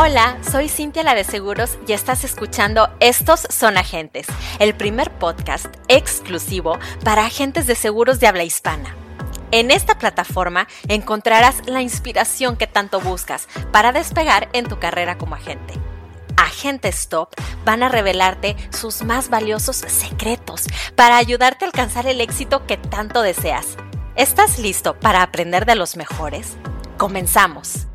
Hola, soy Cintia la de Seguros y estás escuchando Estos son agentes, el primer podcast exclusivo para agentes de seguros de habla hispana. En esta plataforma encontrarás la inspiración que tanto buscas para despegar en tu carrera como agente. Agentes Top van a revelarte sus más valiosos secretos para ayudarte a alcanzar el éxito que tanto deseas. ¿Estás listo para aprender de los mejores? Comenzamos.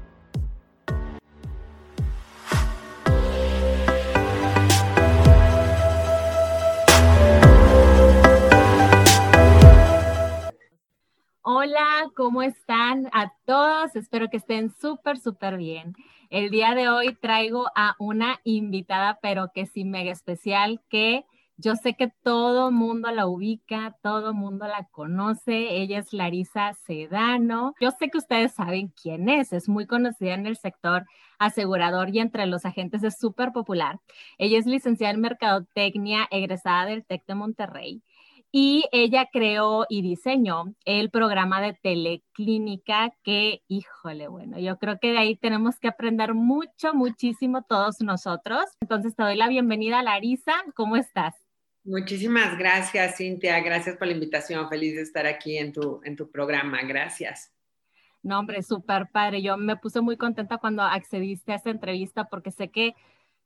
Hola, ¿cómo están a todos? Espero que estén súper, súper bien. El día de hoy traigo a una invitada, pero que sí mega especial, que yo sé que todo mundo la ubica, todo mundo la conoce. Ella es Larisa Sedano. Yo sé que ustedes saben quién es, es muy conocida en el sector asegurador y entre los agentes es súper popular. Ella es licenciada en Mercadotecnia, egresada del TEC de Monterrey y ella creó y diseñó el programa de teleclínica que, híjole, bueno, yo creo que de ahí tenemos que aprender mucho, muchísimo todos nosotros. Entonces te doy la bienvenida, Larisa. ¿Cómo estás? Muchísimas gracias, Cintia. Gracias por la invitación. Feliz de estar aquí en tu, en tu programa. Gracias. No, hombre, súper padre. Yo me puse muy contenta cuando accediste a esta entrevista porque sé que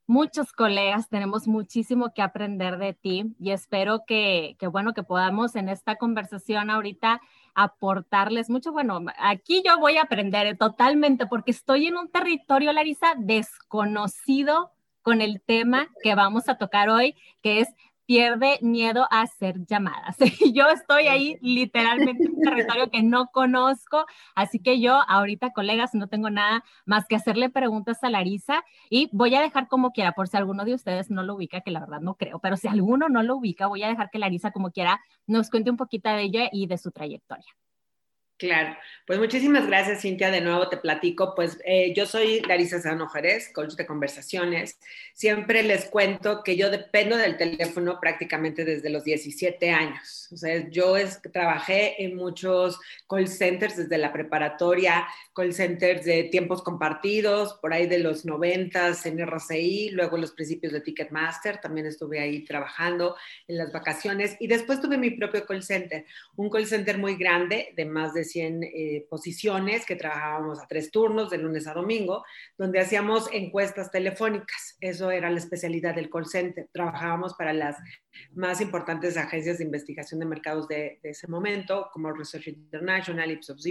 muchos colegas, tenemos muchísimo que aprender de ti y espero que, bueno, que podamos en esta conversación ahorita aportarles mucho. Bueno, aquí yo voy a aprender totalmente porque estoy en un territorio, Larisa, desconocido con el tema que vamos a tocar hoy, que es pierde miedo a hacer llamadas. Yo estoy ahí literalmente en un territorio que no conozco, así que yo ahorita, colegas, no tengo nada más que hacerle preguntas a Larisa y voy a dejar como quiera, por si alguno de ustedes no lo ubica, que la verdad no creo, pero si alguno no lo ubica, voy a dejar que Larisa como quiera nos cuente un poquito de ella y de su trayectoria. Claro, pues muchísimas gracias Cintia, de nuevo te platico, pues eh, yo soy Larisa Sano Jerez, coach de conversaciones, siempre les cuento que yo dependo del teléfono prácticamente desde los 17 años, o sea, yo trabajé en muchos call centers desde la preparatoria, call centers de tiempos compartidos, por ahí de los 90 en RCI, luego los principios de Ticketmaster, también estuve ahí trabajando en las vacaciones. Y después tuve mi propio call center, un call center muy grande de más de 100 eh, posiciones que trabajábamos a tres turnos, de lunes a domingo, donde hacíamos encuestas telefónicas. Eso era la especialidad del call center. Trabajábamos para las más importantes agencias de investigación de mercados de, ese momento, como Research International, Ipsos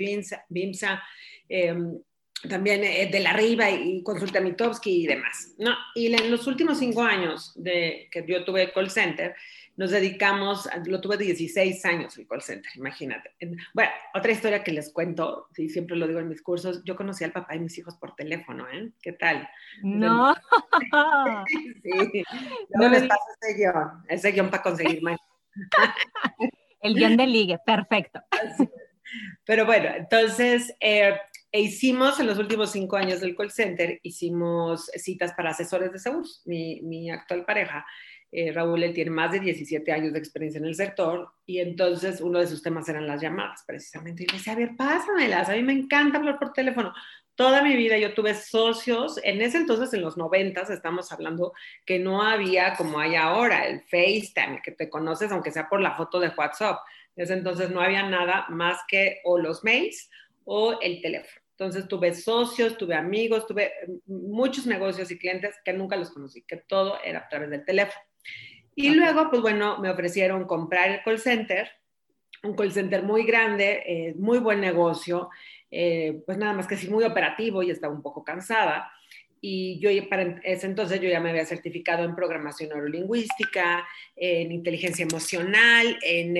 BIMSA, em, también eh, de la Riva y Consulta Mitowski y demás. ¿no? Y en los últimos cinco años de, que yo tuve call center, nos dedicamos, lo tuve 16 años el call center, imagínate. Bueno, otra historia que les cuento, y siempre lo digo en mis cursos, yo conocí al papá y mis hijos por teléfono, ¿eh? ¿Qué tal? No. sí, no les paso ese guion, ese guion para conseguir más. el guion de ligue, perfecto. Pero bueno, entonces, eh, hicimos en los últimos cinco años del call center, hicimos citas para asesores de seguros, mi, mi actual pareja eh, Raúl, él tiene más de 17 años de experiencia en el sector y entonces uno de sus temas eran las llamadas, precisamente. Y le decía, a ver, pásamelas, a mí me encanta hablar por teléfono. Toda mi vida yo tuve socios, en ese entonces, en los 90, estamos hablando que no había como hay ahora, el FaceTime, que te conoces aunque sea por la foto de WhatsApp. En ese entonces no había nada más que o los mails o el teléfono. Entonces tuve socios, tuve amigos, tuve muchos negocios y clientes que nunca los conocí, que todo era a través del teléfono. Y luego, pues bueno, me ofrecieron comprar el call center, un call center muy grande, eh, muy buen negocio, eh, pues nada más que sí muy operativo y estaba un poco cansada. Y yo para ese entonces yo ya me había certificado en programación neurolingüística, en inteligencia emocional, en,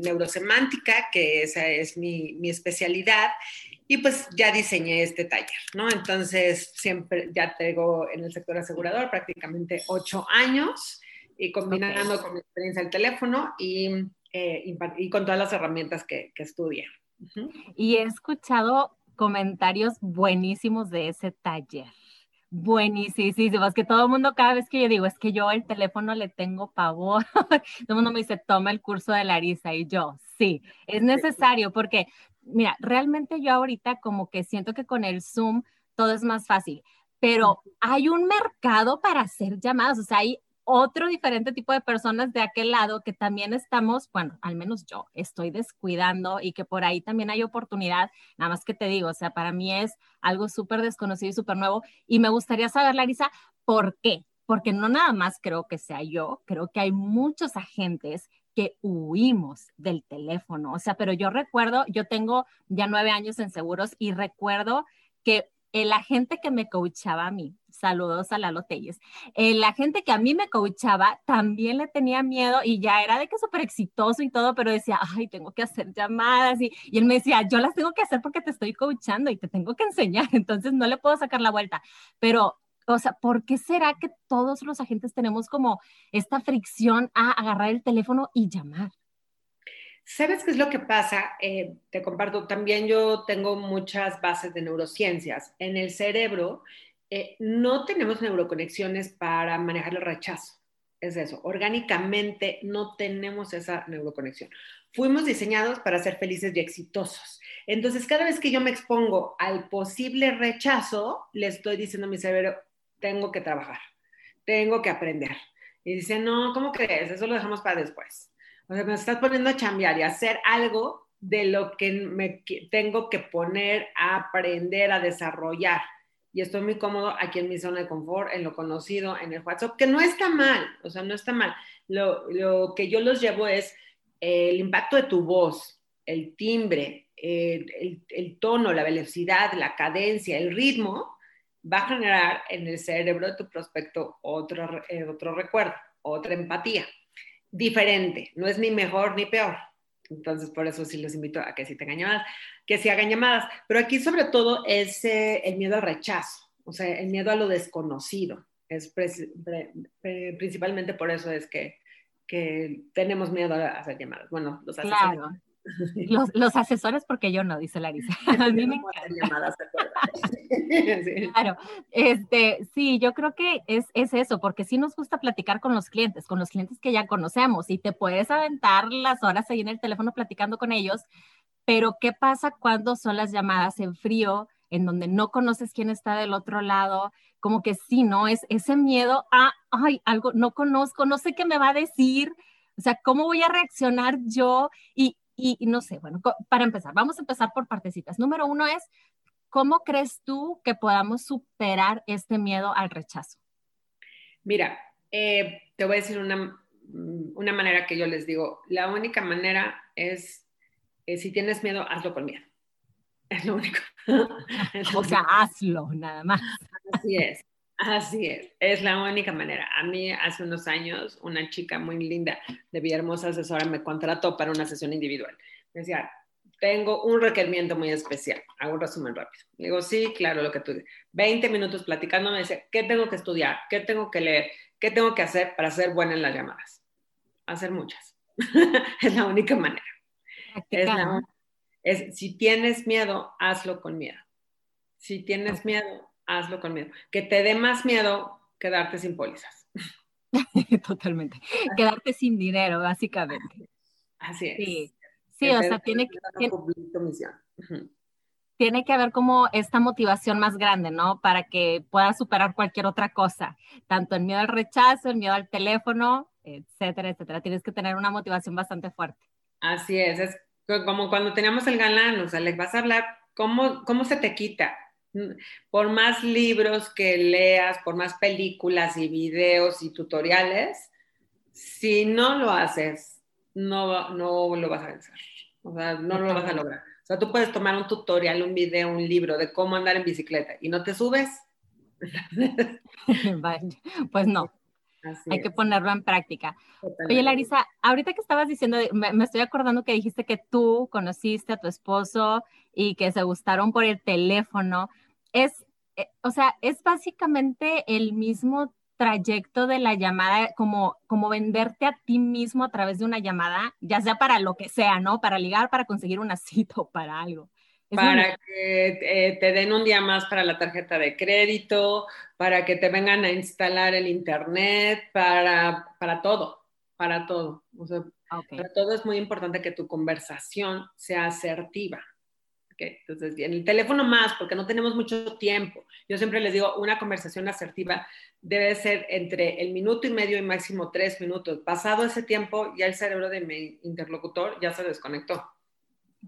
neurosemántica, que esa es mi, mi especialidad y pues ya diseñé este taller, ¿no? Entonces, siempre ya tengo en el sector asegurador prácticamente ocho años y combinando con mi experiencia el teléfono y, eh, y, con todas las herramientas que, que estudié. Y he escuchado comentarios buenísimos de ese taller. Buenísimo, que todo el mundo cada vez que yo digo, es que yo el teléfono le tengo pavor, todo el mundo me dice, toma el curso de Larisa y yo, sí, es necesario porque, mira, realmente yo ahorita como que siento que con el Zoom todo es más fácil pero hay un mercado para hacer llamadas, o sea, hay otro diferente tipo de personas de aquel lado que también estamos, bueno, al menos yo estoy descuidando y que por ahí también hay oportunidad, nada más que te digo, o sea, para mí es algo súper desconocido y súper nuevo y me gustaría saber, Larisa, ¿por qué? Porque no nada más creo que sea yo, creo que hay muchos agentes que huimos del teléfono, o sea, pero yo recuerdo, yo tengo ya nueve años en seguros y recuerdo que el agente que me coachaba a mí, saludos a Lalo Telles, el agente que a mí me coachaba también le tenía miedo y ya era de que súper exitoso y todo, pero decía, ay, tengo que hacer llamadas y, y él me decía, yo las tengo que hacer porque te estoy coachando y te tengo que enseñar, entonces no le puedo sacar la vuelta, pero o sea, ¿por qué será que todos los agentes tenemos como esta fricción a agarrar el teléfono y llamar? ¿Sabes qué es lo que pasa? Eh, te comparto, también yo tengo muchas bases de neurociencias. En el cerebro eh, no tenemos neuroconexiones para manejar el rechazo. Es eso, orgánicamente no tenemos esa neuroconexión. Fuimos diseñados para ser felices y exitosos. Entonces, cada vez que yo me expongo al posible rechazo, le estoy diciendo a mi cerebro, tengo que trabajar, tengo que aprender. Y dice, no, ¿cómo crees? Eso lo dejamos para después. O sea, me estás poniendo a chambear y a hacer algo de lo que me tengo que poner a aprender, a desarrollar. Y estoy muy cómodo aquí en mi zona de confort, en lo conocido, en el WhatsApp, que no está mal, o sea, no está mal. Lo, lo que yo los llevo es el impacto de tu voz, el timbre, el, el, tono, la velocidad, la cadencia, el ritmo, va a generar en el cerebro de tu prospecto otro, eh, otro recuerdo, otra empatía diferente, no es ni mejor ni peor. Entonces, por eso sí los invito a que sí tengan llamadas, que sí hagan llamadas. Pero aquí sobre todo es eh, el miedo al rechazo, o sea, el miedo a lo desconocido. Es principalmente por eso es que, que tenemos miedo a hacer llamadas. Bueno, los. Claro. Los, asesores, porque yo no, dice Larisa. A mí me llamadas, Claro, este, sí, yo creo que es, es eso, porque sí nos gusta platicar con los clientes, con los clientes que ya conocemos y te puedes aventar las horas ahí en el teléfono platicando con ellos, pero ¿qué pasa cuando son las llamadas en frío, en donde no conoces quién está del otro lado? Como que sí, ¿no? Es ese miedo a, ay, algo no conozco, no sé qué me va a decir, o sea, ¿cómo voy a reaccionar yo? Y, y, y no sé, bueno, para empezar, vamos a empezar por partecitas. Número uno es, ¿Cómo crees tú que podamos superar este miedo al rechazo? Mira, eh, te voy a decir una, una, manera que yo les digo. La única manera es, eh, si tienes miedo, hazlo con miedo. Es lo único. o sea, hazlo, nada más. Así es. Así es, es la única manera. A mí hace unos años una chica muy linda de Villahermosa asesora me contrató para una sesión individual. Me decía, tengo un requerimiento muy especial. Hago un resumen rápido. digo, sí, claro, lo que tú dices. 20 minutos platicando, me dice, ¿qué tengo que estudiar? ¿Qué tengo que leer? ¿Qué tengo que hacer para ser buena en las llamadas? Hacer muchas. es la única manera. Es si tienes miedo, hazlo con miedo. Si tienes miedo, hazlo con miedo. Que te dé más miedo quedarte sin pólizas. Totalmente. Quedarte sin dinero, básicamente. Así es. Sí. Sí, o sea, tiene que, tiene, que haber como esta motivación más grande, ¿no? Para que puedas superar cualquier otra cosa, tanto el miedo al rechazo, el miedo al teléfono, etcétera, etcétera. Tienes que tener una motivación bastante fuerte. Así es, es como cuando teníamos el galán, o sea, le vas a hablar, ¿cómo, cómo se te quita? Por más libros que leas, por más películas y videos y tutoriales, si no lo haces, no, no lo vas a vencer. O sea, no lo vas a lograr. O sea, tú puedes tomar un tutorial, un video, un libro de cómo andar en bicicleta y no te subes. pues no. Hay que ponerlo en práctica. Oye, Larisa, ahorita que estabas diciendo, me, estoy acordando que dijiste que tú conociste a tu esposo y que se gustaron por el teléfono. Es, eh, o sea, es básicamente el mismo trayecto de la llamada, como, como venderte a ti mismo a través de una llamada, ya sea para lo que sea, ¿no? Para ligar, para conseguir una cita o para algo. para que eh, te den un día más para la tarjeta de crédito, para que te vengan a instalar el internet, para, para todo, para todo. O sea, para todo es muy importante que tu conversación sea asertiva. Entonces, en el teléfono más, porque no tenemos mucho tiempo. Yo siempre les digo, una conversación asertiva debe ser entre el minuto y medio y máximo tres minutos. Pasado ese tiempo, ya el cerebro de mi interlocutor ya se desconectó.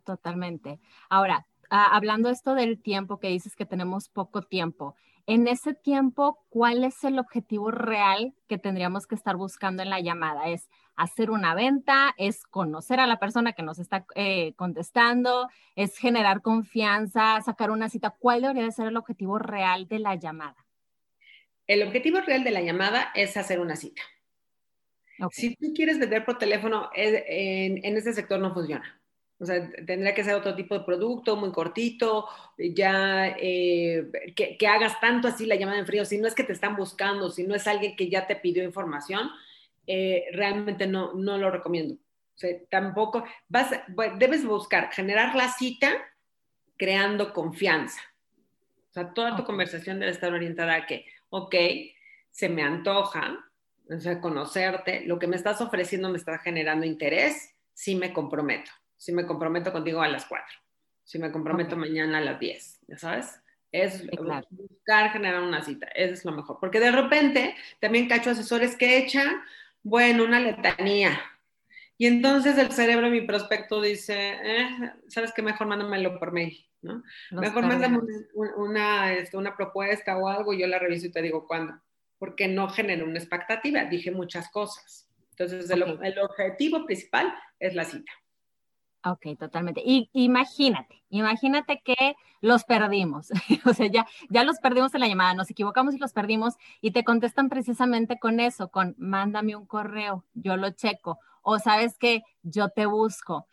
Totalmente. Ahora, hablando esto del tiempo que dices que tenemos poco tiempo, en ese tiempo, ¿cuál es el objetivo real que tendríamos que estar buscando en la llamada? ¿Es hacer una venta? ¿Es conocer a la persona que nos está eh, contestando? ¿Es generar confianza? ¿Sacar una cita? ¿Cuál debería ser el objetivo real de la llamada? El objetivo real de la llamada es hacer una cita. Si tú quieres vender por teléfono, en, en este sector no funciona. O sea, tendría que ser otro tipo de producto, muy cortito, ya eh, que, hagas tanto así la llamada en frío. Si no es que te están buscando, si no es alguien que ya te pidió información, eh, realmente no, no lo recomiendo. O sea, tampoco vas, debes buscar generar la cita creando confianza. O sea, toda tu conversación debe estar orientada a que, ok, se me antoja, o sea, conocerte, lo que me estás ofreciendo me está generando interés, sí me comprometo si me comprometo contigo a las 4, si me comprometo mañana a las 10, ¿ya sabes? Es buscar generar una cita, eso es lo mejor. Porque de repente también cacho asesores que echan, bueno, una letanía. Y entonces el cerebro, mi prospecto, dice, eh, ¿sabes qué? Mejor mándamelo por mail, ¿no? mejor mándame una, este, una, propuesta o algo y yo la reviso y te digo cuándo. Porque no genera una expectativa, dije muchas cosas. Entonces, el objetivo principal es la cita. Ok, totalmente. Y imagínate, imagínate que los perdimos, o sea, ya, ya los perdimos en la llamada, nos equivocamos y los perdimos y te contestan precisamente con eso, con mándame un correo, yo lo checo, o sabes que yo te busco.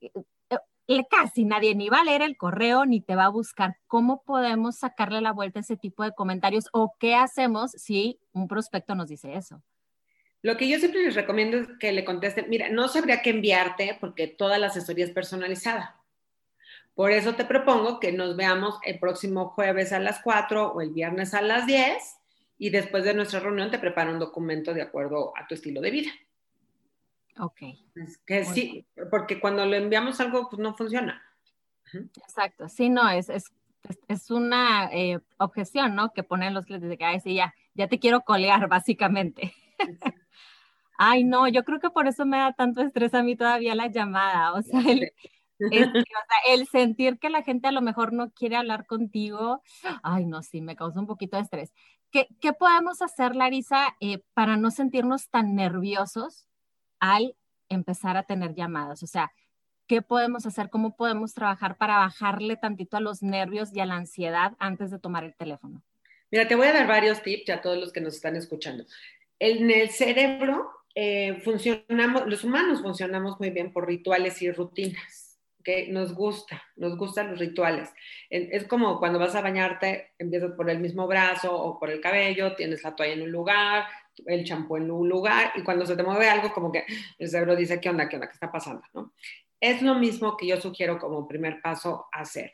Eh, eh, casi nadie ni va a leer el correo ni te va a buscar. ¿Cómo podemos sacarle la vuelta a ese tipo de comentarios o qué hacemos si un prospecto nos dice eso? Lo que yo siempre les recomiendo es que le contesten, mira, no sabría qué enviarte porque toda la asesoría es personalizada. Por eso te propongo que nos veamos el próximo jueves a las 4 o el viernes a las 10 y después de nuestra reunión te preparo un documento de acuerdo a tu estilo de vida. Ok. que sí, porque cuando lo enviamos algo, pues no funciona. Exacto, sí, no, es, es, es una eh, objeción, ¿no? Que ponen los clientes de que, ay, sí, ya, ya te quiero colear, básicamente. Ay, no, yo creo que por eso me da tanto estrés a mí todavía la llamada. O sea, el, sentir que la gente a lo mejor no quiere hablar contigo, ay, no, sí, me causa un poquito de estrés. ¿Qué, qué podemos hacer, Larisa, eh, para no sentirnos tan nerviosos al empezar a tener llamadas? O sea, ¿qué podemos hacer? ¿Cómo podemos trabajar para bajarle tantito a los nervios y a la ansiedad antes de tomar el teléfono? Mira, te voy a dar varios tips a todos los que nos están escuchando. En el cerebro eh, funcionamos, los humanos funcionamos muy bien por rituales y rutinas, que nos gusta, nos gustan los rituales. Es como cuando vas a bañarte, empiezas por el mismo brazo o por el cabello, tienes la toalla en un lugar, el champú en un lugar, y cuando se te mueve algo, como que el cerebro dice, ¿qué onda? ¿Qué onda? ¿Qué está pasando? ¿no? Es lo mismo que yo sugiero como primer paso hacer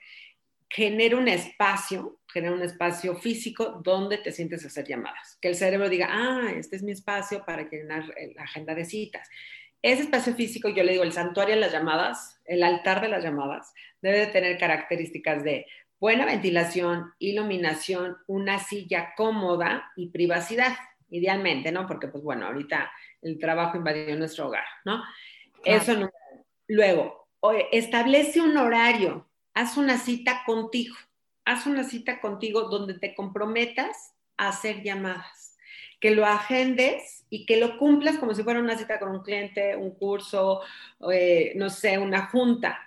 genera un espacio, genera un espacio físico donde te sientes a hacer llamadas. Que el cerebro diga, ah, este es mi espacio para llenar eh, la agenda de citas. Ese espacio físico, yo le digo, el santuario de las llamadas, el altar de las llamadas, debe de tener características de buena ventilación, iluminación, una silla cómoda y privacidad, idealmente, ¿no? Porque, pues bueno, ahorita el trabajo invadió nuestro hogar, ¿no? Eso no. Luego, establece un horario haz una cita contigo, haz una cita contigo donde te comprometas a hacer llamadas, que lo agendes y que lo cumplas como si fuera una cita con un cliente, un curso, eh, no sé, una junta.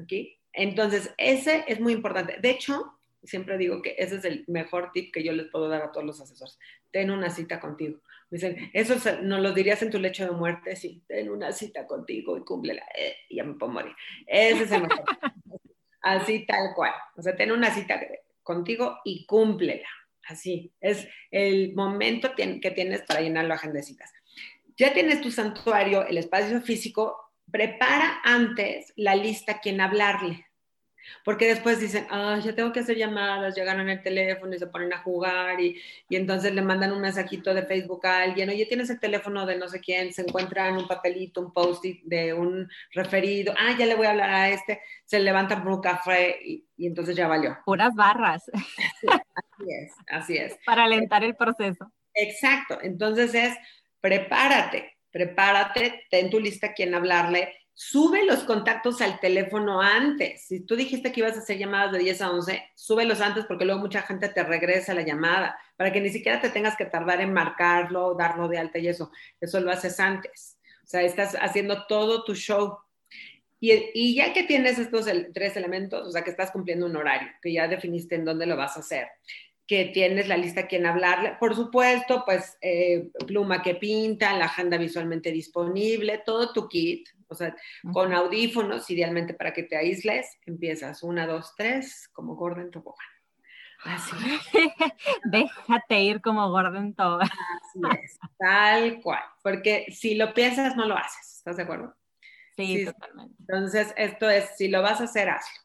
¿okay? Entonces, ese es muy importante. De hecho, siempre digo que ese es el mejor tip que yo les puedo dar a todos los asesores. Ten una cita contigo. Me dicen, eso no lo dirías en tu lecho de muerte, sí, ten una cita contigo y cúmplela. Eh, y ya me puedo morir. Ese es el mejor. Así tal cual. O sea, ten una cita contigo y cúmplela. Así, es el momento que tienes para llenar la agenda. Ya tienes tu santuario, el espacio físico, prepara antes la lista a quien hablarle. Porque después dicen, ah, ya tengo que hacer llamadas, llegaron el teléfono y se ponen a jugar y, y, entonces le mandan un mensajito de Facebook a alguien, oye, tienes el teléfono de no sé quién, se encuentran un papelito, un post-it de un referido, ah, ya le voy a hablar a este, se levantan por un café y, y entonces ya valió. Puras barras. Sí, así es, así es. Para alentar el proceso. Exacto, entonces es, prepárate, prepárate, ten tu lista a quien hablarle, sube los contactos al teléfono antes. Si tú dijiste que ibas a hacer llamadas de 10 a 11, súbelos antes porque luego mucha gente te regresa la llamada para que ni siquiera te tengas que tardar en marcarlo, darlo de alta y eso. Eso lo haces antes. O sea, estás haciendo todo tu show. Y, y ya que tienes estos tres elementos, o sea, que estás cumpliendo un horario, que ya definiste en dónde lo vas a hacer, que tienes la lista a quien hablarle. Por supuesto, pues eh, pluma que pinta, la agenda visualmente disponible, todo tu kit, o sea, con audífonos, idealmente para que te aísles, empiezas una, dos, tres, como Gordon Tobogán. Así. Déjate ir como Gordon Tobogán. Así es, tal cual. Porque si lo piensas, no lo haces. ¿Estás de acuerdo? Sí, sí totalmente. Entonces, esto es, si lo vas a hacer, hazlo.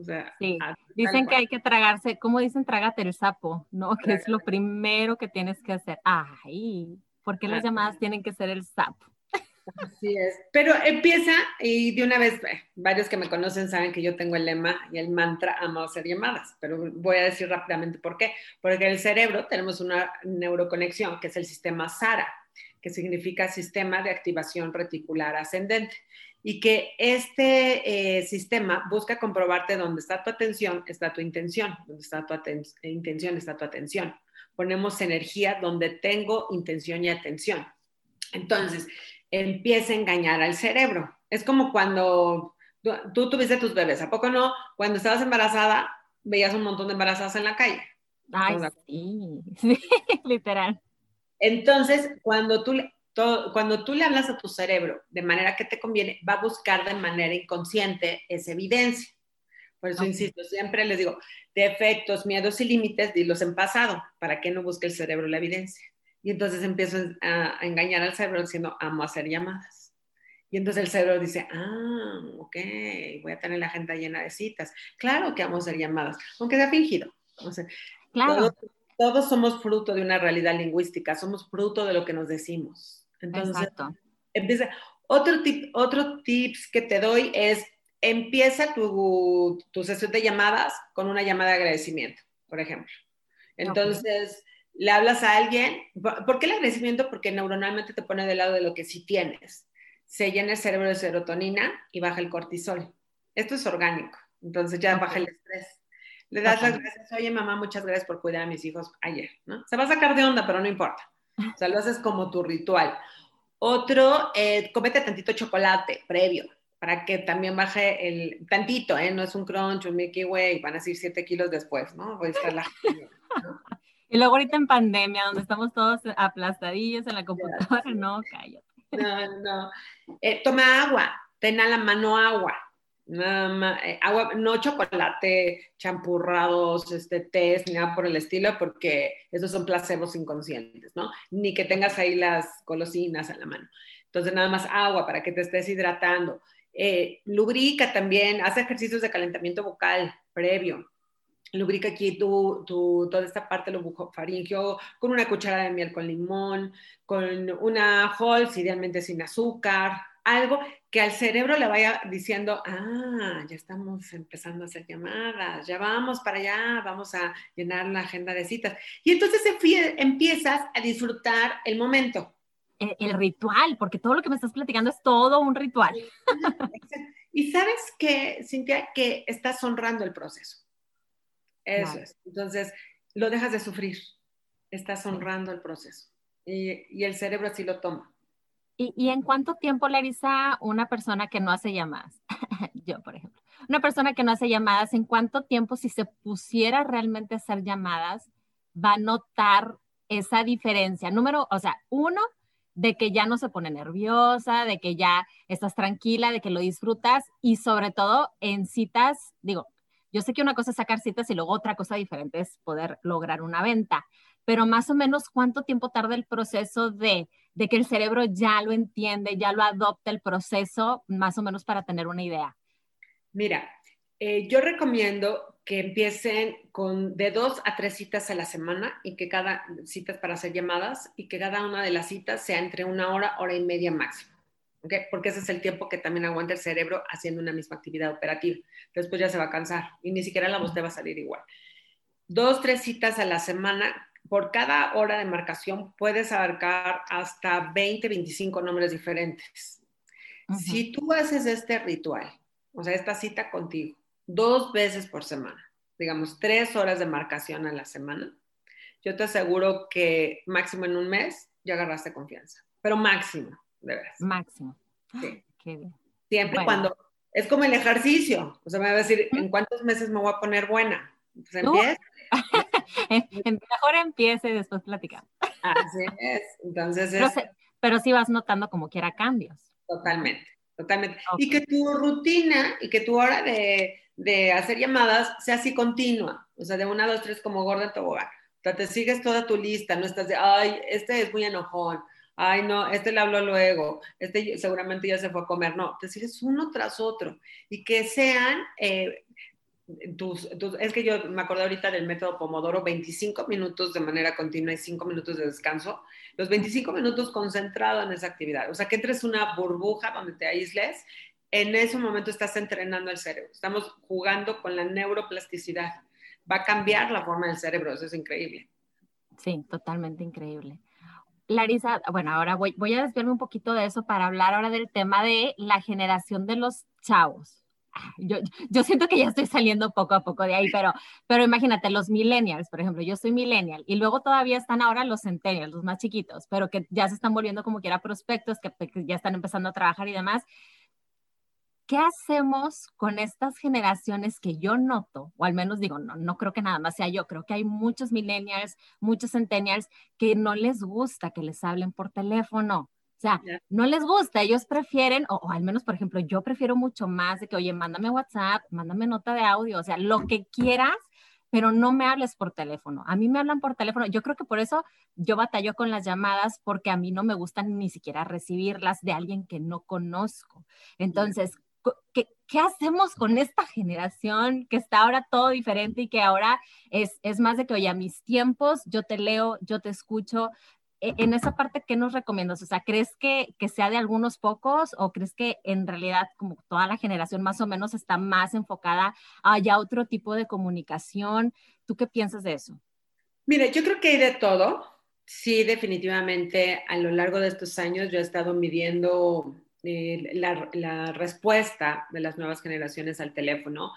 O sea, sí, dicen que hay que tragarse, como dicen, trágate el sapo, ¿no? Que es lo primero que tienes que hacer. Ay, ¿por qué las llamadas tienen que ser el sapo? Así es. Pero empieza, y de una vez, eh, varios que me conocen saben que yo tengo el lema y el mantra amo hacer llamadas, pero voy a decir rápidamente por qué. Porque en el cerebro tenemos una neuroconexión que es el sistema SARA, que significa Sistema de Activación Reticular Ascendente. Y que este eh, sistema busca comprobarte dónde está tu atención, está tu intención, dónde está tu intención, está tu atención. Ponemos energía donde tengo intención y atención. Entonces, empieza a engañar al cerebro. Es como cuando tú, tuviste tus bebés, ¿a poco no? Cuando estabas embarazada, veías un montón de embarazadas en la calle. Ay, sí, sí, literal. Entonces, cuando tú, cuando tú le hablas a tu cerebro de manera que te conviene, va a buscar de manera inconsciente esa evidencia. Por eso insisto, siempre les digo, defectos, miedos y límites, dilos en pasado, para que no busque el cerebro la evidencia. Y entonces empiezo a, engañar al cerebro diciendo, amo hacer llamadas. Y entonces el cerebro dice, ah, ok, voy a tener la agenda llena de citas. Claro que amo hacer llamadas, aunque sea fingido. claro. Todos, somos fruto de una realidad lingüística, somos fruto de lo que nos decimos. Entonces, empieza. Otro, tip, otro tips que te doy es, empieza tu, tu sesión de llamadas con una llamada de agradecimiento, por ejemplo. Entonces, le hablas a alguien, ¿por qué el agradecimiento? Porque neuronalmente te pone del lado de lo que sí tienes. Se llena el cerebro de serotonina y baja el cortisol. Esto es orgánico, entonces ya baja el estrés. Le das las gracias, oye mamá, muchas gracias por cuidar a mis hijos ayer, ¿no? Se va a sacar de onda, pero no importa. O sea, lo haces como tu ritual. Otro, eh, comete tantito chocolate previo para que también baje el tantito, ¿eh? No es un crunch, un Mickey Way, van a ser 7 kilos después, ¿no? Voy a estar la... ¿no? Y luego ahorita en pandemia, donde estamos todos aplastadillos en la computadora, no, cállate. No, no. Eh, toma agua, ten a la mano agua. Nada más, eh, agua, no chocolate, champurrados, este, test, ni nada por el estilo, porque esos son placebos inconscientes, ¿no? Ni que tengas ahí las golosinas a la mano. Entonces, nada más agua para que te estés hidratando. Eh, lubrica también, haz ejercicios de calentamiento vocal previo lubrica aquí tu, tu, toda esta parte del bucofaringio con una cucharada de miel con limón, con una Halls, idealmente sin azúcar, algo que al cerebro le vaya diciendo, ah, ya estamos empezando a hacer llamadas, ya vamos para allá, vamos a llenar la agenda de citas. Y entonces empiezas a disfrutar el momento. El, el, ritual, porque todo lo que me estás platicando es todo un ritual. Y sabes que, Cintia, que estás honrando el proceso. Eso es. Entonces, lo dejas de sufrir. Estás honrando el proceso. Y, el cerebro así lo toma. ¿Y, en cuánto tiempo le avisa una persona que no hace llamadas? Yo, por ejemplo. Una persona que no hace llamadas, ¿en cuánto tiempo, si se pusiera realmente a hacer llamadas, va a notar esa diferencia? Número, o sea, uno, de que ya no se pone nerviosa, de que ya estás tranquila, de que lo disfrutas y sobre todo en citas, digo, yo sé que una cosa es sacar citas y luego otra cosa diferente es poder lograr una venta, pero más o menos cuánto tiempo tarda el proceso de, que el cerebro ya lo entiende, ya lo adopta el proceso, más o menos para tener una idea. Mira, Eh, yo recomiendo que empiecen con de dos a tres citas a la semana y que cada citas para hacer llamadas y que cada una de las citas sea entre una hora, hora y media máximo. ¿Okay? Porque ese es el tiempo que también aguanta el cerebro haciendo una misma actividad operativa. Después ya se va a cansar y ni siquiera la voz te va a salir igual. Dos, tres citas a la semana. Por cada hora de marcación puedes abarcar hasta 20, 25 nombres diferentes. Si tú haces este ritual, o sea, esta cita contigo, dos veces por semana, digamos, tres horas de marcación a la semana, yo te aseguro que máximo en un mes ya agarraste confianza, pero máximo, de veras. Máximo. Sí. Qué bien. Siempre cuando, es como el ejercicio, o sea, me va a decir, ¿en cuántos meses me voy a poner buena? Pues empieza. Mejor empiece y después platicamos. Así es, entonces pero, pero sí vas notando como quiera cambios. Totalmente, totalmente. Y que tu rutina y que tu hora de, de hacer llamadas sea así continua, o sea, de una, dos, tres como gorda en tobogán. O sea, te sigues toda tu lista, no estás de, ay, este es muy enojón, ay, no, este le habló luego, este seguramente ya se fue a comer, no, te sigues uno tras otro y que sean eh, tus, es que yo me acordé ahorita del método Pomodoro, 25 minutos de manera continua y 5 minutos de descanso, los 25 minutos concentrado en esa actividad, o sea, que entres una burbuja donde te aísles en ese momento estás entrenando el cerebro. Estamos jugando con la neuroplasticidad. Va a cambiar la forma del cerebro, eso es increíble. Sí, totalmente increíble. Larisa, bueno, ahora voy, a desviarme un poquito de eso para hablar ahora del tema de la generación de los chavos. Ah, yo, yo, siento que ya estoy saliendo poco a poco de ahí, pero, pero imagínate, los millennials, por ejemplo, yo soy millennial y luego todavía están ahora los centennials, los más chiquitos, pero que ya se están volviendo como que era prospectos, que, que ya están empezando a trabajar y demás. ¿Qué hacemos con estas generaciones que yo noto, o al menos digo, no, no creo que nada más sea yo, creo que hay muchos millennials, muchos centennials que no les gusta que les hablen por teléfono. O sea, no les gusta, ellos prefieren, o, al menos, por ejemplo, yo prefiero mucho más de que, oye, mándame WhatsApp, mándame nota de audio, o sea, lo que quieras, pero no me hables por teléfono. A mí me hablan por teléfono. Yo creo que por eso yo batallo con las llamadas porque a mí no me gustan ni siquiera recibirlas de alguien que no conozco. Entonces, ¿qué, hacemos con esta generación que está ahora todo diferente y que ahora es, es más de que, oye, a mis tiempos, yo te leo, yo te escucho? E, en esa parte, ¿qué nos recomiendas? O sea, ¿crees que, que sea de algunos pocos o crees que en realidad como toda la generación más o menos está más enfocada a ya otro tipo de comunicación? ¿Tú qué piensas de eso? Mire, yo creo que hay de todo. Sí, definitivamente a lo largo de estos años yo he estado midiendo eh, la, respuesta de las nuevas generaciones al teléfono,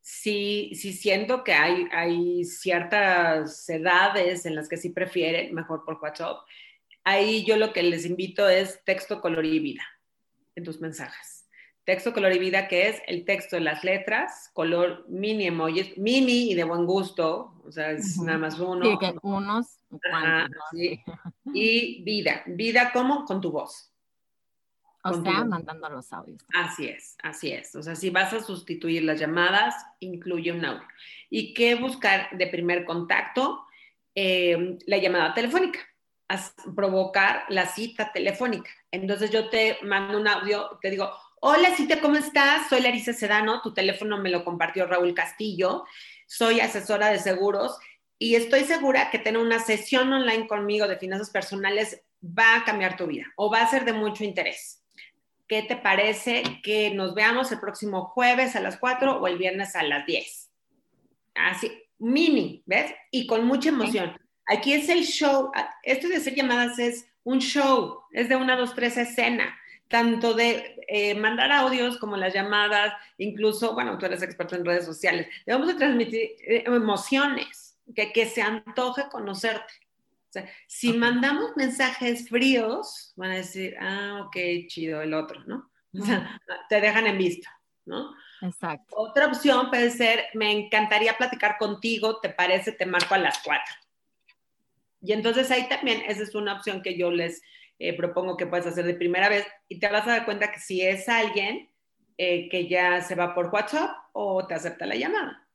sí, sí siento que hay, hay ciertas edades en las que sí prefieren mejor por WhatsApp. Ahí yo lo que les invito es texto, color y vida en tus mensajes. Texto, color y vida, que es el texto de las letras, color mini emojis, mini y de buen gusto, o sea, es nada más uno. Sí, que unos, Y vida, vida como con tu voz. O sea, mandando los audios. Así es, así es. O sea, si vas a sustituir las llamadas, incluye un audio. ¿Y qué buscar de primer contacto? Eh, la llamada telefónica, provocar la cita telefónica. Entonces yo te mando un audio, te digo, hola cita, ¿cómo estás? Soy Larisa Sedano, tu teléfono me lo compartió Raúl Castillo, soy asesora de seguros y estoy segura que tener una sesión online conmigo de finanzas personales va a cambiar tu vida o va a ser de mucho interés. ¿Qué te parece que nos veamos el próximo jueves a las 4 o el viernes a las 10? Así, mini, ¿ves? Y con mucha emoción. Aquí es el show. Esto de hacer llamadas es un show, es de una, dos, tres escena, tanto de eh, mandar audios como las llamadas, incluso, bueno, tú eres experto en redes sociales, le vamos a transmitir eh, emociones, que, que se antoje conocerte. O sea, si mandamos mensajes fríos, van a decir, ah, ok, chido el otro, ¿no? O sea, te dejan en vista, ¿no? Exacto. Otra opción puede ser, me encantaría platicar contigo, ¿te parece? Te marco a las cuatro. Y entonces ahí también, esa es una opción que yo les eh, propongo que puedas hacer de primera vez y te vas a dar cuenta que si es alguien eh, que ya se va por WhatsApp o te acepta la llamada.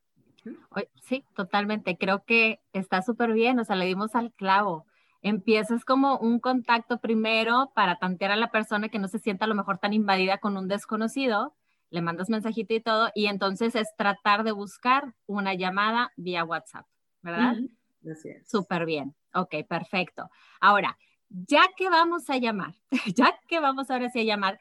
Sí, totalmente. Creo que está súper bien, o sea, le dimos al clavo. Empiezas como un contacto primero para tantear a la persona que no se sienta a lo mejor tan invadida con un desconocido le mandas mensajito y todo, y entonces es tratar de buscar una llamada vía WhatsApp, ¿verdad? Así es. Súper bien. Ok, perfecto. Ahora, ya que vamos a llamar, ya que vamos ahora sí a llamar,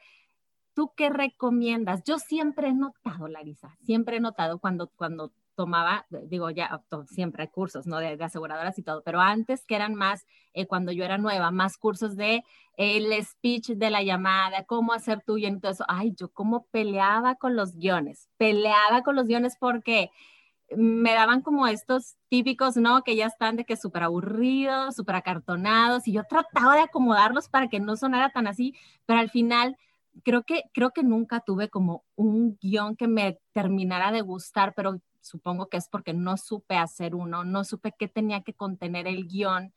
¿tú qué recomiendas? Yo siempre he notado, Larisa, siempre he notado cuando, cuando tomaba, digo, ya siempre hay cursos, ¿no? De, aseguradoras y todo, pero antes que eran más, eh, cuando yo era nueva, más cursos de el speech de la llamada, cómo hacer tuyo y todo eso. Ay, yo cómo peleaba con los guiones, peleaba con los guiones porque me daban como estos típicos, ¿no? Que ya están de que súper aburridos, súper acartonados, y yo trataba de acomodarlos para que no sonara tan así, pero al final creo que, creo que nunca tuve como un guion que me terminara de gustar, pero supongo que es porque no supe hacer uno, no supe qué tenía que contener el guion.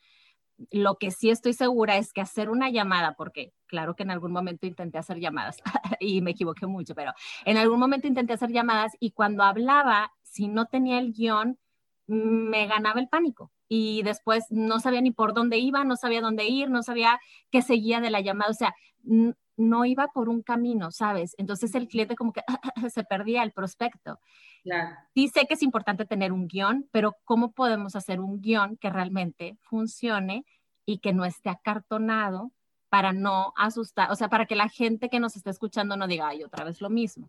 Lo que sí estoy segura es que hacer una llamada, porque claro que en algún momento intenté hacer llamadas y me equivoqué mucho, pero en algún momento intenté hacer llamadas y cuando hablaba, si no tenía el guion, me ganaba el pánico y después no sabía ni por dónde iba, no sabía dónde ir, no sabía qué seguía de la llamada, o sea, no iba por un camino, ¿sabes? Entonces el cliente como que se perdía el prospecto. Claro. Sí sé que es importante tener un guion, pero ¿cómo podemos hacer un guion que realmente funcione y que no esté acartonado para no asustar, o sea, para que la gente que nos está escuchando no diga, ay, otra vez lo mismo?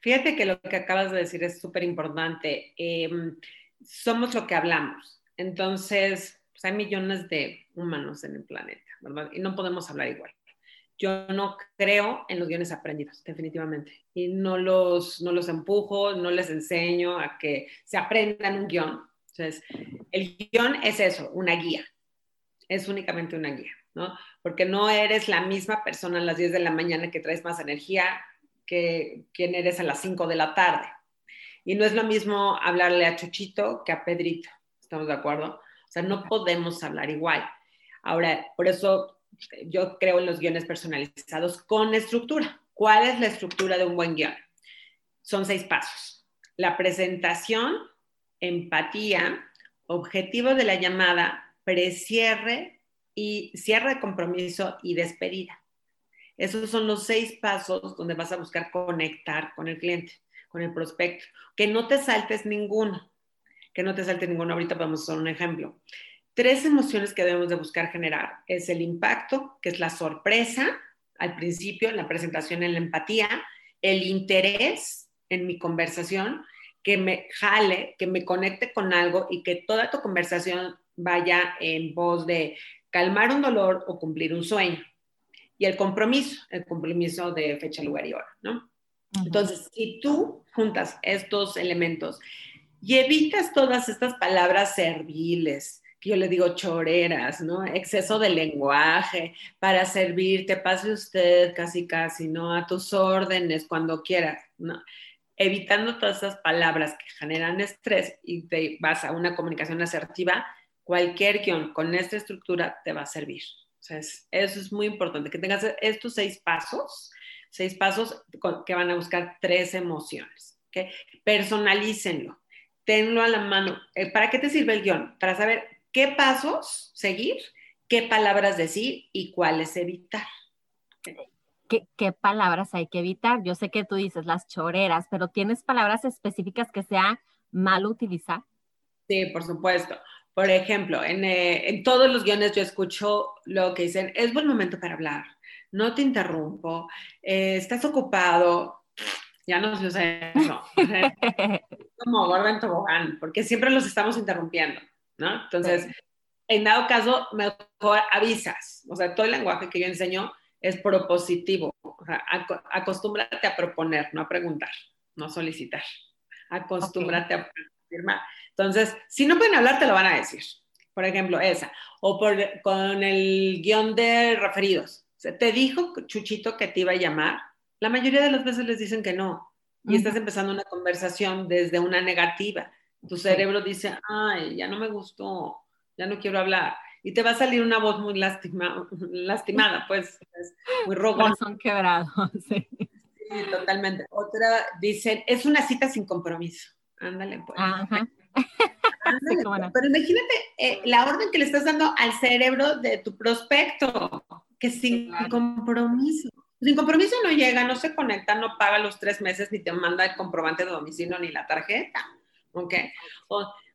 Fíjate que lo que acabas de decir es súper importante. Em, somos lo que hablamos. Entonces, pues, hay millones de humanos en el planeta, ¿verdad? Y no podemos hablar igual yo no creo en los guiones aprendidos, definitivamente. Y no los, no los empujo, no les enseño a que se aprendan un guion. Entonces, el guion es eso, una guía. Es únicamente una guía, ¿no? Porque no eres la misma persona a las 10 de la mañana que traes más energía que quien eres a las 5 de la tarde. Y no es lo mismo hablarle a Chuchito que a Pedrito. ¿Estamos de acuerdo? O sea, no podemos hablar igual. Ahora, por eso yo creo en los guiones personalizados con estructura. ¿Cuál es la estructura de un buen guion? Son seis pasos. La presentación, empatía, objetivo de la llamada, precierre y cierre de compromiso y despedida. Esos son los seis pasos donde vas a buscar conectar con el cliente, con el prospecto. Que no te saltes ninguno, que no te saltes ninguno. Ahorita podemos hacer un ejemplo tres emociones que debemos de buscar generar. Es el impacto, que es la sorpresa al principio, en la presentación, en la empatía, el interés en mi conversación, que me jale, que me conecte con algo y que toda tu conversación vaya en voz de calmar un dolor o cumplir un sueño. Y el compromiso, el compromiso de fecha, lugar y hora, ¿no? Entonces, si tú juntas estos elementos y evitas todas estas palabras serviles, yo le digo choreras, ¿no? Exceso de lenguaje para servirte, pase usted casi casi, ¿no? A tus órdenes cuando quieras, ¿no? Evitando todas esas palabras que generan estrés y te vas a una comunicación asertiva, cualquier guion con esta estructura te va a servir. O sea, eso es muy importante, que tengas estos seis pasos, seis pasos que van a buscar tres emociones. ¿okay? Personalícenlo, tenlo a la mano. Eh, ¿Para qué te sirve el guion? Para saber qué pasos seguir, qué palabras decir y cuáles evitar. ¿Qué, palabras hay que evitar? Yo sé que tú dices las choreras, pero ¿tienes palabras específicas que sea mal utilizar? Sí, por supuesto. Por ejemplo, en, eh, en, todos los guiones yo escucho lo que dicen, es buen momento para hablar, no te interrumpo, eh, estás ocupado, ya no se usa eso. como gordo en tobogán, porque siempre los estamos interrumpiendo. ¿No? Entonces, en dado caso, mejor avisas. O sea, todo el lenguaje que yo enseño es propositivo. O sea, acostúmbrate a proponer, no a preguntar, no a solicitar. Acostúmbrate a afirmar. Entonces, si no pueden hablar, te lo van a decir. Por ejemplo, esa. O por, con el guion de referidos. O te dijo Chuchito que te iba a llamar. La mayoría de las veces les dicen que no. Y estás empezando una conversación desde una negativa tu cerebro dice, ay, ya no me gustó, ya no quiero hablar. Y te va a salir una voz muy lastimada, pues, muy rogona. Son quebrados, sí. sí. totalmente. Otra dice, es una cita sin compromiso. Ándale, pues. Ajá. Ándale, pues. Pero imagínate eh, la orden que le estás dando al cerebro de tu prospecto, que sin compromiso. Sin compromiso no llega, no se conecta, no paga los tres meses, ni te manda el comprobante de domicilio ni la tarjeta. ¿Ok?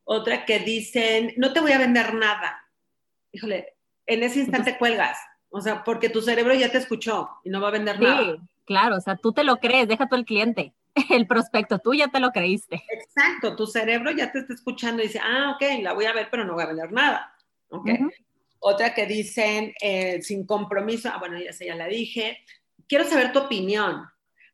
otra que dicen, no te voy a vender nada. Híjole, en ese instante cuelgas. O sea, porque tu cerebro ya te escuchó y no va a vender nada. Sí, claro, o sea, tú te lo crees, deja tú el cliente, el prospecto, tú ya te lo creíste. Exacto, tu cerebro ya te está escuchando y dice, ah, ok, la voy a ver, pero no voy a vender nada. Ok. Otra que dicen, eh, sin compromiso, ah, bueno, ya sé, ya la dije, quiero saber tu opinión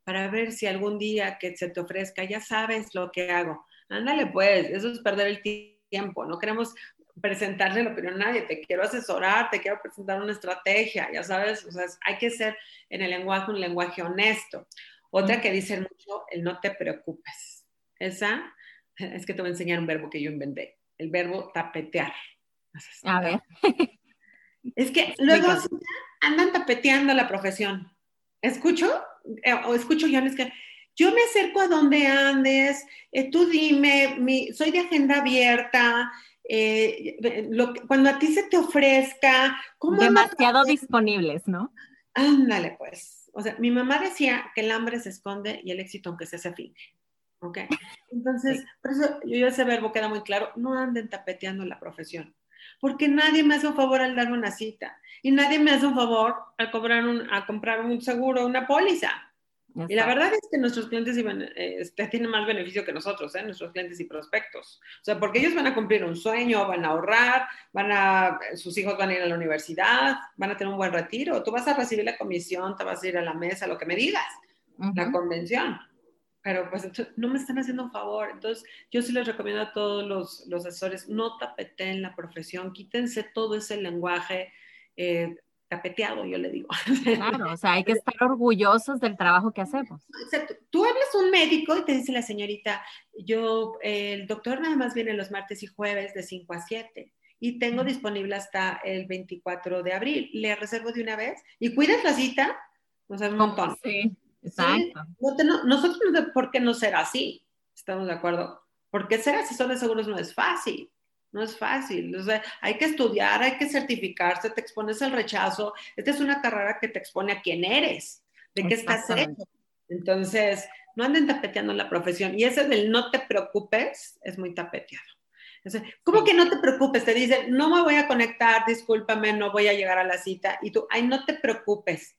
para ver si algún día que se te ofrezca, ya sabes lo que hago. Ándale, pues, eso es perder el tiempo. No queremos presentarle la opinión a nadie, te quiero asesorar, te quiero presentar una estrategia, ya sabes, o sea, hay que ser en el lenguaje un lenguaje honesto. Otra que dice mucho, el no te preocupes. Esa es que te voy a enseñar un verbo que yo inventé, el verbo tapetear. A ver. Es que luego andan tapeteando la profesión. ¿Escucho? Eh, o escucho yo, es que yo me acerco a donde andes, eh, tú dime, mi, soy de agenda abierta, eh, lo, cuando a ti se te ofrezca. ¿cómo Demasiado disponibles, ¿no? Ándale, pues. O sea, mi mamá decía que el hambre se esconde y el éxito, aunque se se finge. ¿Ok? Entonces, por eso yo ese verbo queda muy claro, no anden tapeteando la profesión, porque nadie me hace un favor al dar una cita y nadie me hace un favor al cobrar un, a comprar un seguro, una póliza. Y la verdad es que nuestros clientes eh, este, tienen más beneficio que nosotros, ¿eh? nuestros clientes y prospectos. O sea, porque ellos van a cumplir un sueño, van a ahorrar, van a, sus hijos van a ir a la universidad, van a tener un buen retiro. Tú vas a recibir la comisión, te vas a ir a la mesa, lo que me digas, la convención. Pero pues no me están haciendo un favor. Entonces, yo sí les recomiendo a todos los, los asesores, no tapeten la profesión, quítense todo ese lenguaje. Eh, tapeteado, yo le digo. Claro, o sea, hay que estar orgullosos del trabajo que hacemos. Tú hablas a un médico y te dice la señorita, yo, el doctor nada más viene los martes y jueves de 5 a 7 y tengo disponible hasta el 24 de abril. ¿Le reservo de una vez? ¿Y cuidas la cita? O sea, un montón. Sí, exacto. nosotros no sé por qué no será así, estamos de acuerdo. Porque ser asesor de seguros no es fácil. No es fácil. O sea, hay que estudiar, hay que certificarse, te expones al rechazo. Esta es una carrera que te expone a quién eres, de qué estás hecho. Entonces, no anden tapeteando la profesión. Y ese del no te preocupes es muy tapeteado. ¿Cómo que no te preocupes? Te dicen, no me voy a conectar, discúlpame, no voy a llegar a la cita. Y tú, ay, no te preocupes.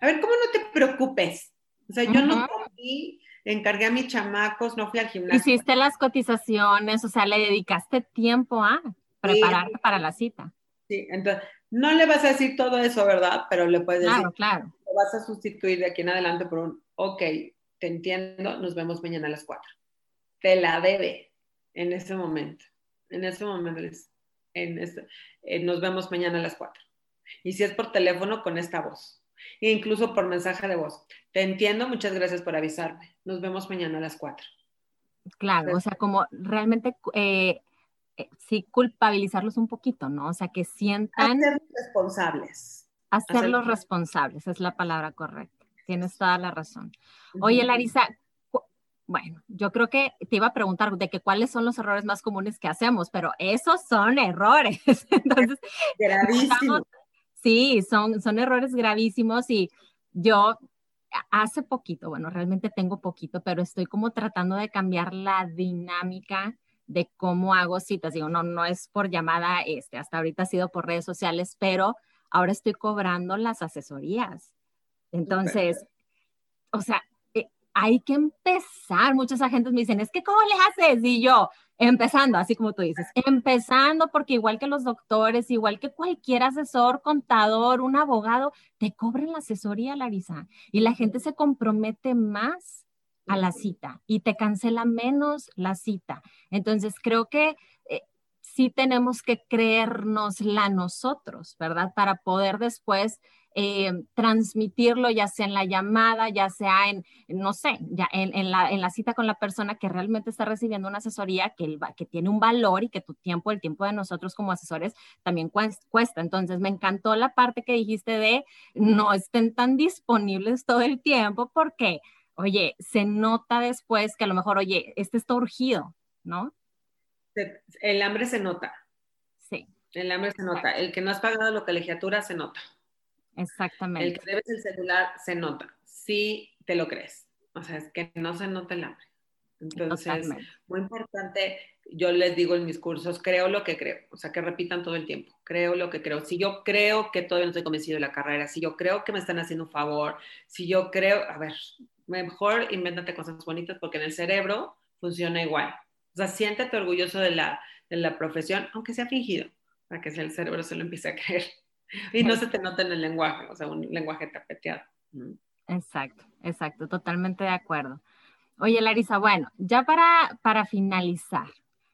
A ver, ¿cómo no te preocupes? O sea, yo no encargué a mis chamacos, no fui al gimnasio. Hiciste las cotizaciones, o sea, le dedicaste tiempo a prepararte para la cita. Sí, entonces, no le vas a decir todo eso, ¿verdad? Pero le puedes decir, claro, claro. Lo vas a sustituir de aquí en adelante por un, ok, te entiendo, nos vemos mañana a las cuatro. Te la debe en ese momento. En ese momento, en ese, eh, nos vemos mañana a las cuatro. Y si es por teléfono, con esta voz e incluso por mensaje de voz. Te entiendo, muchas gracias por avisarme. Nos vemos mañana a las 4. Claro, o sea, como realmente eh, eh, sí culpabilizarlos un poquito, ¿no? O sea, que sientan... Hacerlos responsables. Hacerlos responsables, es la palabra correcta. Tienes toda la razón. Oye, Larisa, bueno, yo creo que te iba a preguntar de que cuáles son los errores más comunes que hacemos, pero esos son errores. Entonces, gravísimos. Sí, son, son errores gravísimos y yo hace poquito, bueno, realmente tengo poquito, pero estoy como tratando de cambiar la dinámica de cómo hago citas. Digo, no, no es por llamada, este, hasta ahorita ha sido por redes sociales, pero ahora estoy cobrando las asesorías. Entonces, o sea, hay que empezar. Muchos agentes me dicen, es que ¿cómo le haces? Y yo, Empezando, así como tú dices, empezando porque igual que los doctores, igual que cualquier asesor, contador, un abogado, te cobran la asesoría, Larisa, y la gente se compromete más a la cita y te cancela menos la cita. Entonces, creo que eh, sí tenemos que creérnosla nosotros, ¿verdad? Para poder después eh, transmitirlo ya sea en la llamada, ya sea en, no sé, ya en, la, en, la, cita con la persona que realmente está recibiendo una asesoría que, que tiene un valor y que tu tiempo, el tiempo de nosotros como asesores también cuesta. Entonces, me encantó la parte que dijiste de no estén tan disponibles todo el tiempo porque, oye, se nota después que a lo mejor, oye, este está urgido, ¿no? El hambre se nota. Sí. El hambre se nota. El que no has pagado la colegiatura se nota. Exactamente. El que debes el celular se nota, si te lo crees. O sea, es que no se nota el hambre. Entonces, muy importante, yo les digo en mis cursos, creo lo que creo, o sea, que repitan todo el tiempo, creo lo que creo. Si yo creo que todavía no estoy convencido de la carrera, si yo creo que me están haciendo un favor, si yo creo, a ver, mejor invéntate cosas bonitas porque en el cerebro funciona igual. O sea, siéntete orgulloso de la, de la profesión, aunque sea fingido, para que el cerebro se lo empiece a creer. Y no se te nota en el lenguaje, o sea, un lenguaje tapeteado. Exacto, exacto, totalmente de acuerdo. Oye, Larisa, bueno, ya para, para finalizar,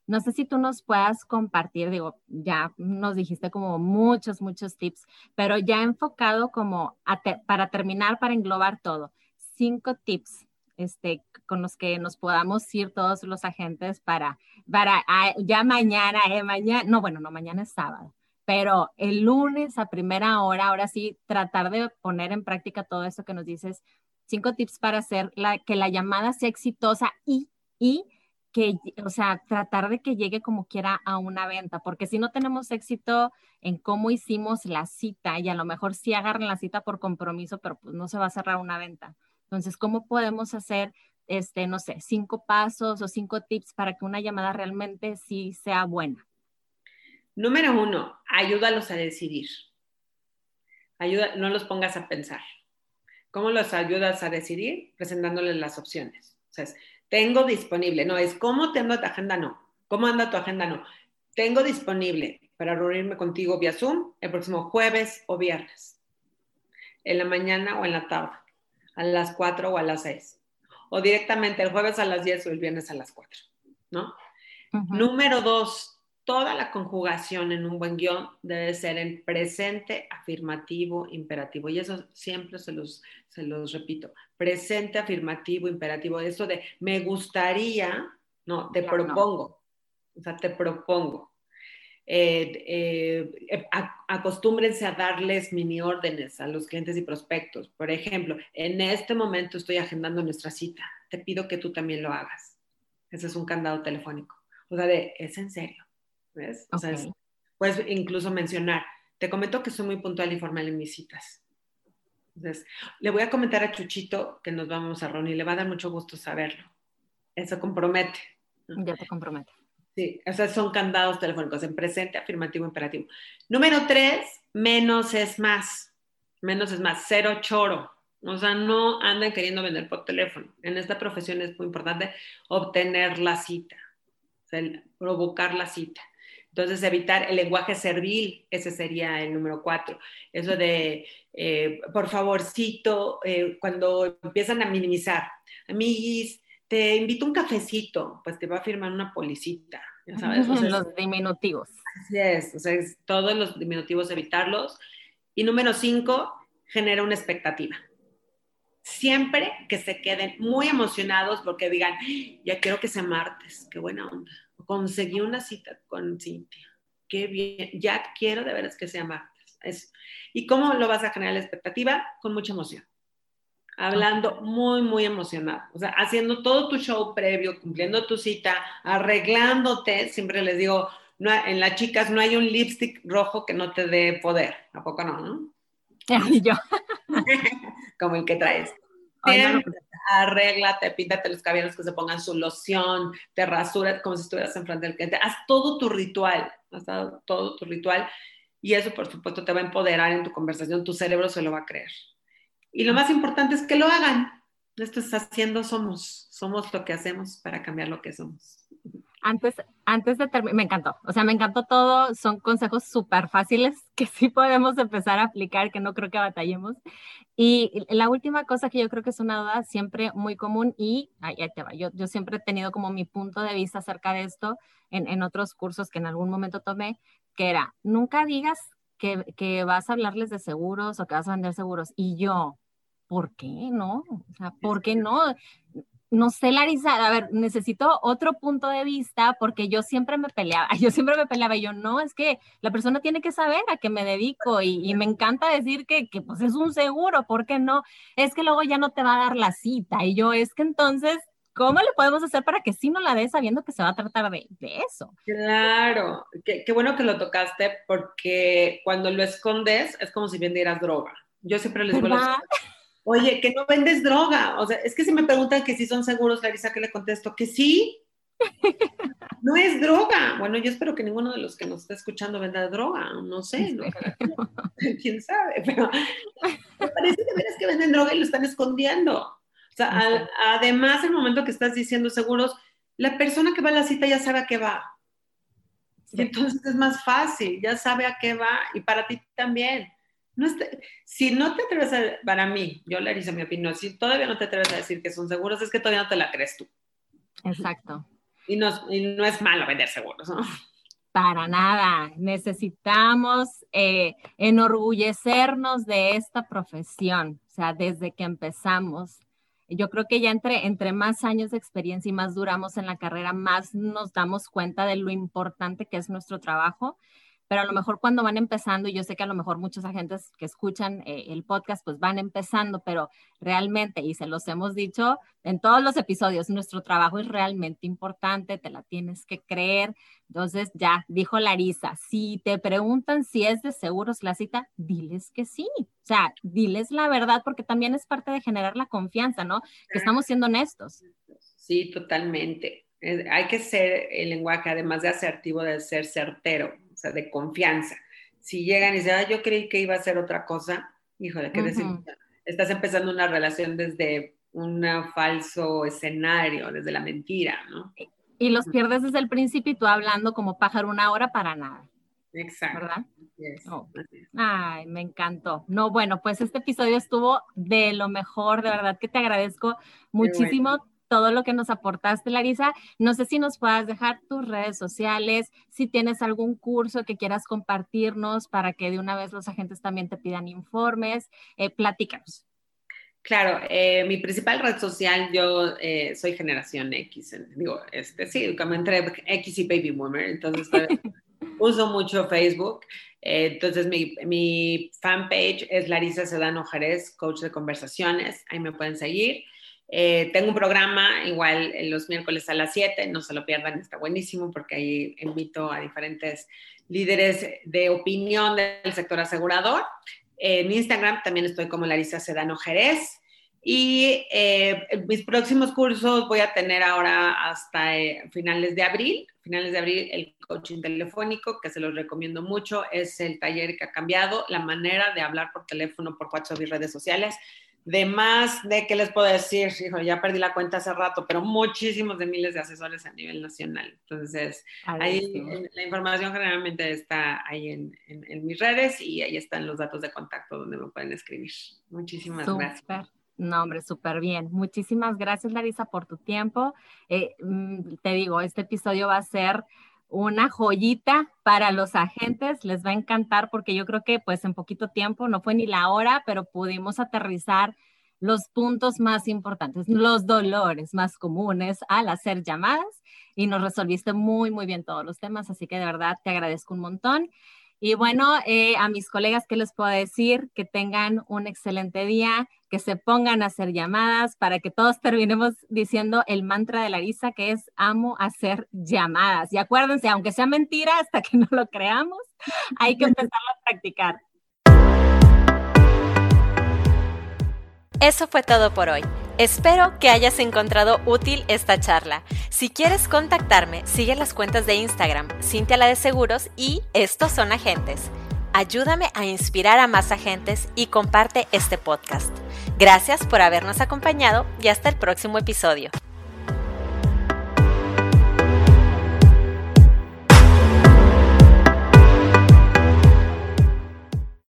no sé si tú nos puedas compartir, digo, ya nos dijiste como muchos, muchos tips, pero ya enfocado como para terminar, para englobar todo, cinco tips este, con los que nos podamos ir todos los agentes para, para ah, ya mañana, eh, mañana, no, bueno, no, mañana es sábado, pero el lunes a primera hora, ahora sí, tratar de poner en práctica todo eso que nos dices cinco tips para hacer la, que la llamada sea exitosa y, y que, o sea, tratar de que llegue como quiera a una venta, porque si no tenemos éxito en cómo hicimos la cita y a lo mejor sí agarran la cita por compromiso, pero pues no se va a cerrar una venta. Entonces, ¿cómo podemos hacer, este, no sé, cinco pasos o cinco tips para que una llamada realmente sí sea buena? Número uno, ayúdalos a decidir. Ayuda, no los pongas a pensar. ¿Cómo los ayudas a decidir? Presentándoles las opciones. O sea, tengo disponible, no, es cómo tengo tu agenda, no. ¿Cómo anda tu agenda? No. Tengo disponible para reunirme contigo vía Zoom el próximo jueves o viernes, en la mañana o en la tarde, a las 4 o a las 6, o directamente el jueves a las 10 o el viernes a las 4, ¿no? Número dos, toda la conjugación en un buen guion debe ser en presente, afirmativo, imperativo. Y eso siempre se los, se los repito. Presente, afirmativo, imperativo. Eso de me gustaría, no, te propongo. O sea, te propongo. Eh, eh, acostúmbrense a darles mini órdenes a los clientes y prospectos. Por ejemplo, en este momento estoy agendando nuestra cita. Te pido que tú también lo hagas. Ese es un candado telefónico. O sea, de, es en serio ¿ves? O sea, puedes incluso mencionar, te comento que soy muy puntual y formal en mis citas. Entonces, le voy a comentar a Chuchito que nos vamos a reunir, le va a dar mucho gusto saberlo. Eso compromete. Ya te compromete. Sí, esos son candados telefónicos en presente, afirmativo, imperativo. Número tres, menos es más. Menos es más, cero choro. O sea, no anden queriendo vender por teléfono. En esta profesión es muy importante obtener la cita, o sea, provocar la cita. Entonces, evitar el lenguaje servil, ese sería el número cuatro. Eso de, eh, por favorcito, eh, cuando empiezan a minimizar, amiguis, te invito un cafecito, pues te va a firmar una policita, ya sabes. los diminutivos. Así es, o sea, todos los diminutivos evitarlos. Y número cinco, genera una expectativa. Siempre que se queden muy emocionados porque digan, ya quiero que sea martes, qué buena onda conseguí una cita con Cintia. Qué bien, ya quiero de veras que sea martes. ¿Y cómo lo vas a generar la expectativa? Con mucha emoción. Hablando muy, muy emocionado. O sea, haciendo todo tu show previo, cumpliendo tu cita, arreglándote. Siempre les digo, no, en las chicas no hay un lipstick rojo que no te dé poder. ¿A poco no? no? Y yo. Como el que traes. Siempre arréglate, píntate los cabellos que se pongan su loción, te rasuras como si estuvieras enfrente del cliente, haz todo tu ritual, haz todo tu ritual y eso por supuesto te va a empoderar en tu conversación, tu cerebro se lo va a creer. Y lo más importante es que lo hagan. Esto es haciendo somos, somos lo que hacemos para cambiar lo que somos. Antes, antes de terminar, me encantó, o sea, me encantó todo, son consejos súper fáciles que sí podemos empezar a aplicar, que no creo que batallemos. Y la última cosa que yo creo que es una duda siempre muy común y ahí te va, yo, yo siempre he tenido como mi punto de vista acerca de esto en, en otros cursos que en algún momento tomé, que era, nunca digas que, que vas a hablarles de seguros o que vas a vender seguros. Y yo, ¿por qué no? O sea, ¿por qué no? No sé, Larisa, a ver, necesito otro punto de vista porque yo siempre me peleaba, yo siempre me peleaba y yo, no, es que la persona tiene que saber a qué me dedico y, me encanta decir que, que, pues es un seguro, ¿por qué no? Es que luego ya no te va a dar la cita y yo, es que entonces, ¿cómo le podemos hacer para que sí no la dé sabiendo que se va a tratar de, de eso? Claro, qué, qué bueno que lo tocaste porque cuando lo escondes es como si vendieras droga. Yo siempre les digo, oye, que no vendes droga. O sea, es que si me preguntan que si son seguros, Larisa, que le contesto que sí. No es droga. Bueno, yo espero que ninguno de los que nos está escuchando venda droga. No sé, quién sabe, pero me parece de veras que venden droga y lo están escondiendo. O sea, además, el momento que estás diciendo seguros, la persona que va a la cita ya sabe a qué va. Y entonces es más fácil, ya sabe a qué va y para ti también. No si no te atreves a, para mí, yo le hice mi opinión, si todavía no te atreves a decir que son seguros, es que todavía no te la crees tú. Exacto. Y no, no es malo vender seguros, ¿no? Para nada. Necesitamos eh, enorgullecernos de esta profesión. O sea, desde que empezamos, yo creo que ya entre, entre más años de experiencia y más duramos en la carrera, más nos damos cuenta de lo importante que es nuestro trabajo pero a lo mejor cuando van empezando, y yo sé que a lo mejor muchos agentes que escuchan eh, el podcast pues van empezando, pero realmente, y se los hemos dicho en todos los episodios, nuestro trabajo es realmente importante, te la tienes que creer. Entonces ya dijo Larisa, si te preguntan si es de seguros la cita, diles que sí. O sea, diles la verdad porque también es parte de generar la confianza, ¿no? Que estamos siendo honestos. Sí, totalmente. Hay que ser el lenguaje, además de asertivo, de ser certero de confianza. Si llegan y dicen, ah, yo creí que iba a ser otra cosa, híjole, qué uh Estás empezando una relación desde un falso escenario, desde la mentira, ¿no? Y los pierdes desde el principio y tú hablando como pájaro una hora para nada. Exacto. ¿Verdad? Oh. Ay, me encantó. No, bueno, pues este episodio estuvo de lo mejor, de verdad que te agradezco muchísimo todo lo que nos aportaste, Larisa. No sé si nos puedas dejar tus redes sociales, si tienes algún curso que quieras compartirnos para que de una vez los agentes también te pidan informes. Eh, platícanos. Claro, eh, mi principal red social, yo eh, soy generación X, digo, este, sí, como entre X y Baby Boomer, entonces uso mucho Facebook. entonces, mi, mi fanpage es Larisa Sedano Jerez, coach de conversaciones, ahí me pueden seguir. Eh, tengo un programa igual los miércoles a las 7, no se lo pierdan, está buenísimo porque ahí invito a diferentes líderes de opinión del sector asegurador. en Instagram también estoy como Larisa Sedano Jerez. Y eh, mis próximos cursos voy a tener ahora hasta eh, finales de abril, finales de abril el coaching telefónico, que se los recomiendo mucho, es el taller que ha cambiado la manera de hablar por teléfono, por WhatsApp y redes sociales de más de, ¿qué les puedo decir? Hijo, ya perdí la cuenta hace rato, pero muchísimos de miles de asesores a nivel nacional. Entonces, ahí la información generalmente está ahí en, en, mis redes y ahí están los datos de contacto donde me pueden escribir. Muchísimas gracias. No, hombre, súper bien. Muchísimas gracias, Larisa, por tu tiempo. Eh, mm, te digo, este episodio va a ser una joyita para los agentes, les va a encantar porque yo creo que pues en poquito tiempo, no fue ni la hora, pero pudimos aterrizar los puntos más importantes, los dolores más comunes al hacer llamadas y nos resolviste muy, muy bien todos los temas, así que de verdad te agradezco un montón. Y bueno, eh, a mis colegas, ¿qué les puedo decir? Que tengan un excelente día, que se pongan a hacer llamadas para que todos terminemos diciendo el mantra de Larisa, que es amo hacer llamadas. Y acuérdense, aunque sea mentira, hasta que no lo creamos, hay que empezarlo a practicar. Eso fue todo por hoy. Espero que hayas encontrado útil esta charla. Si quieres contactarme, sigue las cuentas de Instagram, Cintia la de Seguros y Estos son Agentes. Ayúdame a inspirar a más agentes y comparte este podcast. Gracias por habernos acompañado y hasta el próximo episodio.